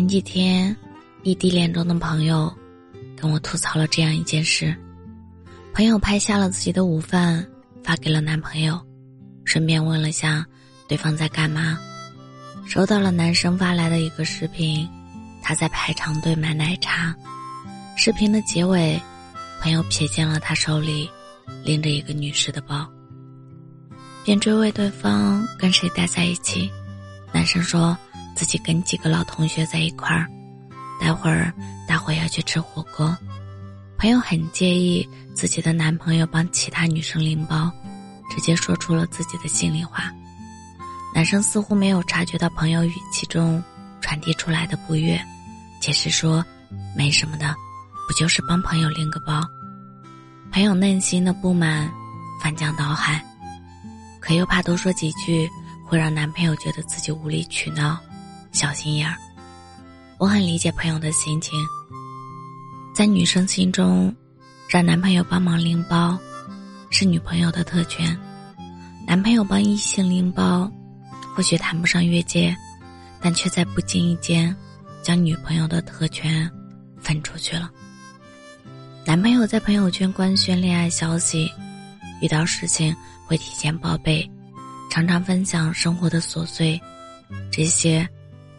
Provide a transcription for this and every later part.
前几天，异地恋中的朋友跟我吐槽了这样一件事：朋友拍下了自己的午饭，发给了男朋友，顺便问了下对方在干嘛。收到了男生发来的一个视频，他在排长队买奶茶。视频的结尾，朋友瞥见了他手里拎着一个女士的包，便追问对方跟谁待在一起。男生说自己跟几个老同学在一块儿，待会儿大伙要去吃火锅。朋友很介意自己的男朋友帮其他女生拎包，直接说出了自己的心里话。男生似乎没有察觉到朋友语气中传递出来的不悦，解释说没什么的。不就是帮朋友拎个包？朋友内心的不满翻江倒海，可又怕多说几句会让男朋友觉得自己无理取闹、小心眼儿。我很理解朋友的心情，在女生心中，让男朋友帮忙拎包是女朋友的特权，男朋友帮异性拎包或许谈不上越界，但却在不经意间将女朋友的特权分出去了。男朋友在朋友圈官宣恋爱消息，遇到事情会提前报备，常常分享生活的琐碎，这些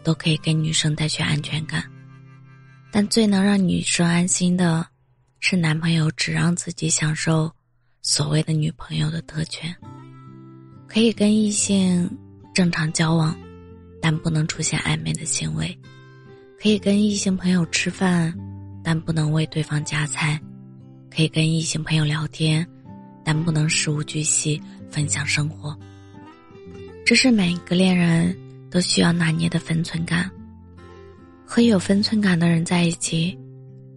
都可以给女生带去安全感。但最能让女生安心的，是男朋友只让自己享受所谓的女朋友的特权，可以跟异性正常交往，但不能出现暧昧的行为，可以跟异性朋友吃饭。但不能为对方夹菜，可以跟异性朋友聊天，但不能事无巨细分享生活。这是每一个恋人都需要拿捏的分寸感。和有分寸感的人在一起，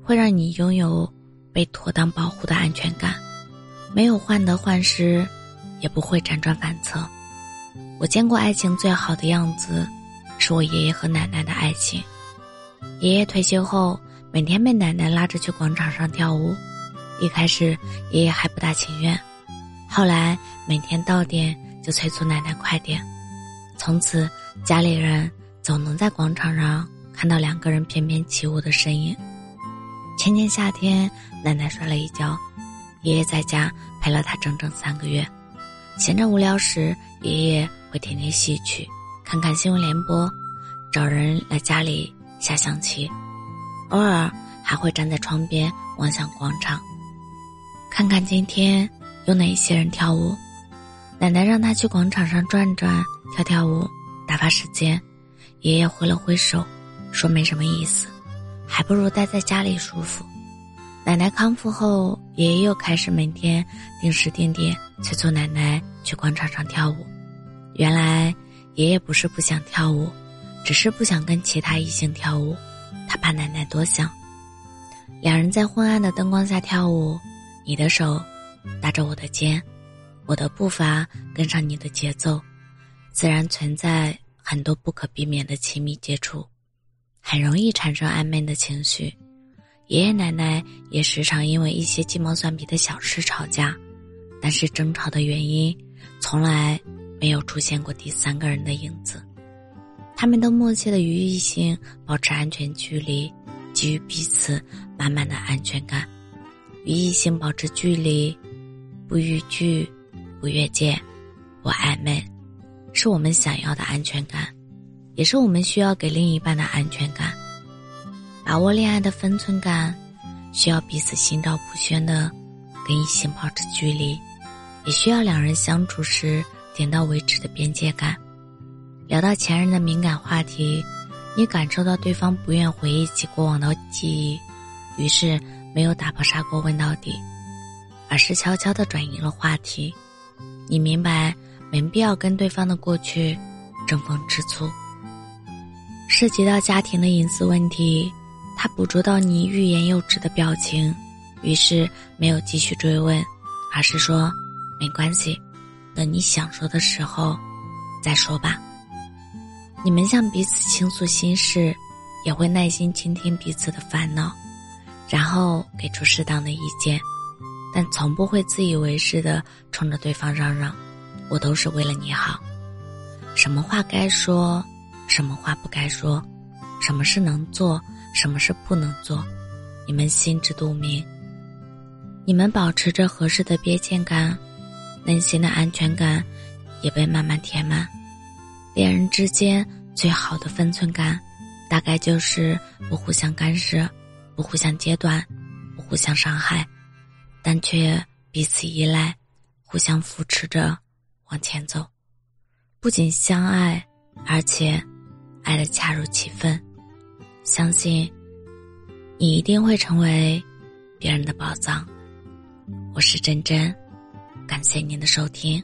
会让你拥有被妥当保护的安全感，没有患得患失，也不会辗转反侧。我见过爱情最好的样子，是我爷爷和奶奶的爱情。爷爷退休后。每天被奶奶拉着去广场上跳舞，一开始爷爷还不大情愿，后来每天到点就催促奶奶快点。从此家里人总能在广场上看到两个人翩翩起舞的身影。前年夏天，奶奶摔了一跤，爷爷在家陪了她整整三个月。闲着无聊时，爷爷会听听戏曲，看看新闻联播，找人来家里下象棋。偶尔还会站在窗边望向广场，看看今天有哪些人跳舞。奶奶让他去广场上转转、跳跳舞，打发时间。爷爷挥了挥手，说没什么意思，还不如待在家里舒服。奶奶康复后，爷爷又开始每天定时定点催促奶奶去广场上跳舞。原来爷爷不是不想跳舞，只是不想跟其他异性跳舞。他怕奶奶多想。两人在昏暗的灯光下跳舞，你的手搭着我的肩，我的步伐跟上你的节奏，自然存在很多不可避免的亲密接触，很容易产生暧昧的情绪。爷爷奶奶也时常因为一些鸡毛蒜皮的小事吵架，但是争吵的原因从来没有出现过第三个人的影子。他们都默契的与异性保持安全距离，给予彼此满满的安全感。与异性保持距离，不逾矩，不越界，不暧昧，是我们想要的安全感，也是我们需要给另一半的安全感。把握恋爱的分寸感，需要彼此心照不宣的跟异性保持距离，也需要两人相处时点到为止的边界感。聊到前任的敏感话题，你感受到对方不愿回忆起过往的记忆，于是没有打破砂锅问到底，而是悄悄的转移了话题。你明白没必要跟对方的过去争风吃醋。涉及到家庭的隐私问题，他捕捉到你欲言又止的表情，于是没有继续追问，而是说没关系，等你想说的时候再说吧。你们向彼此倾诉心事，也会耐心倾听彼此的烦恼，然后给出适当的意见，但从不会自以为是的冲着对方嚷嚷：“我都是为了你好。”什么话该说，什么话不该说，什么是能做，什么是不能做，你们心知肚明。你们保持着合适的边界感，内心的安全感也被慢慢填满。恋人之间最好的分寸感，大概就是不互相干涉，不互相截断，不互相伤害，但却彼此依赖，互相扶持着往前走。不仅相爱，而且爱的恰如其分。相信你一定会成为别人的宝藏。我是真真，感谢您的收听，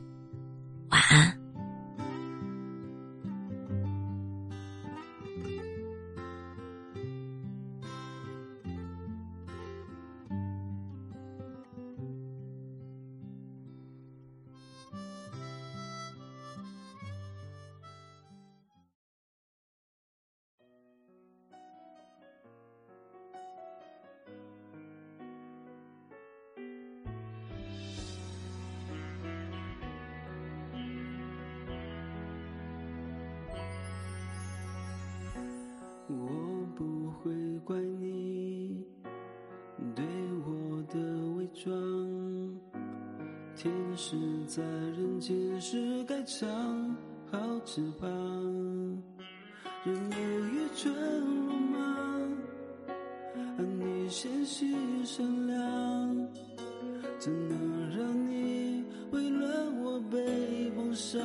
天使在人间是该长好翅膀，人有愚蠢鲁莽，你纤细善良，怎能让你为了我被封杀？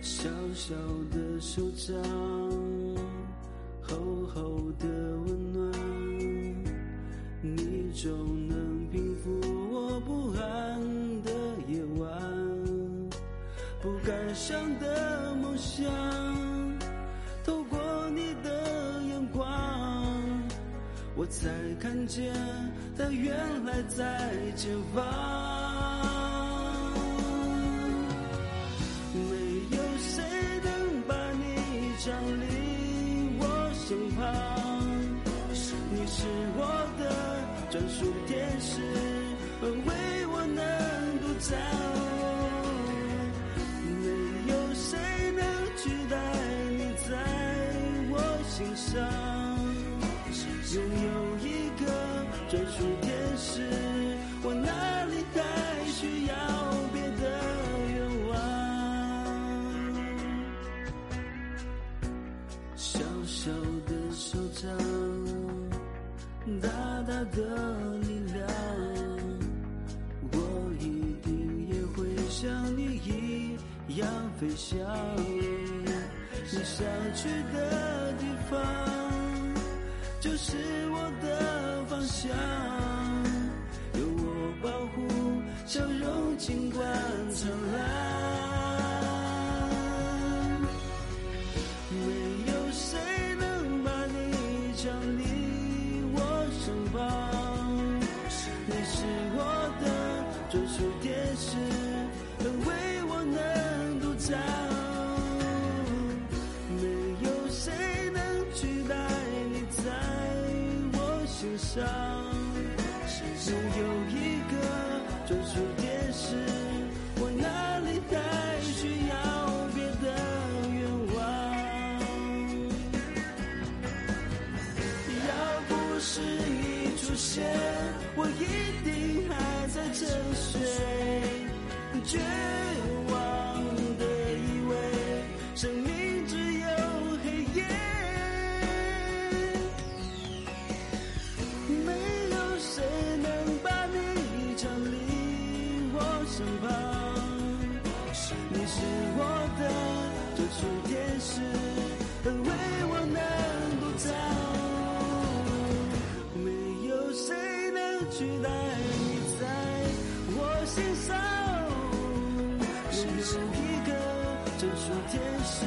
小小的手掌，厚厚的温就能平复我不安的夜晚不敢想的梦想透过你的眼光我才看见它原来在前方没有谁能把你抢离我身旁你是我专属天使，为我能独占。没有谁能取代你在我心上。拥有的力量，我一定也会像你一样。飞翔，你想去的地方，就是我的方向。有我保护，笑容尽管灿烂。我取代你在我心上。又是一个。专属天使，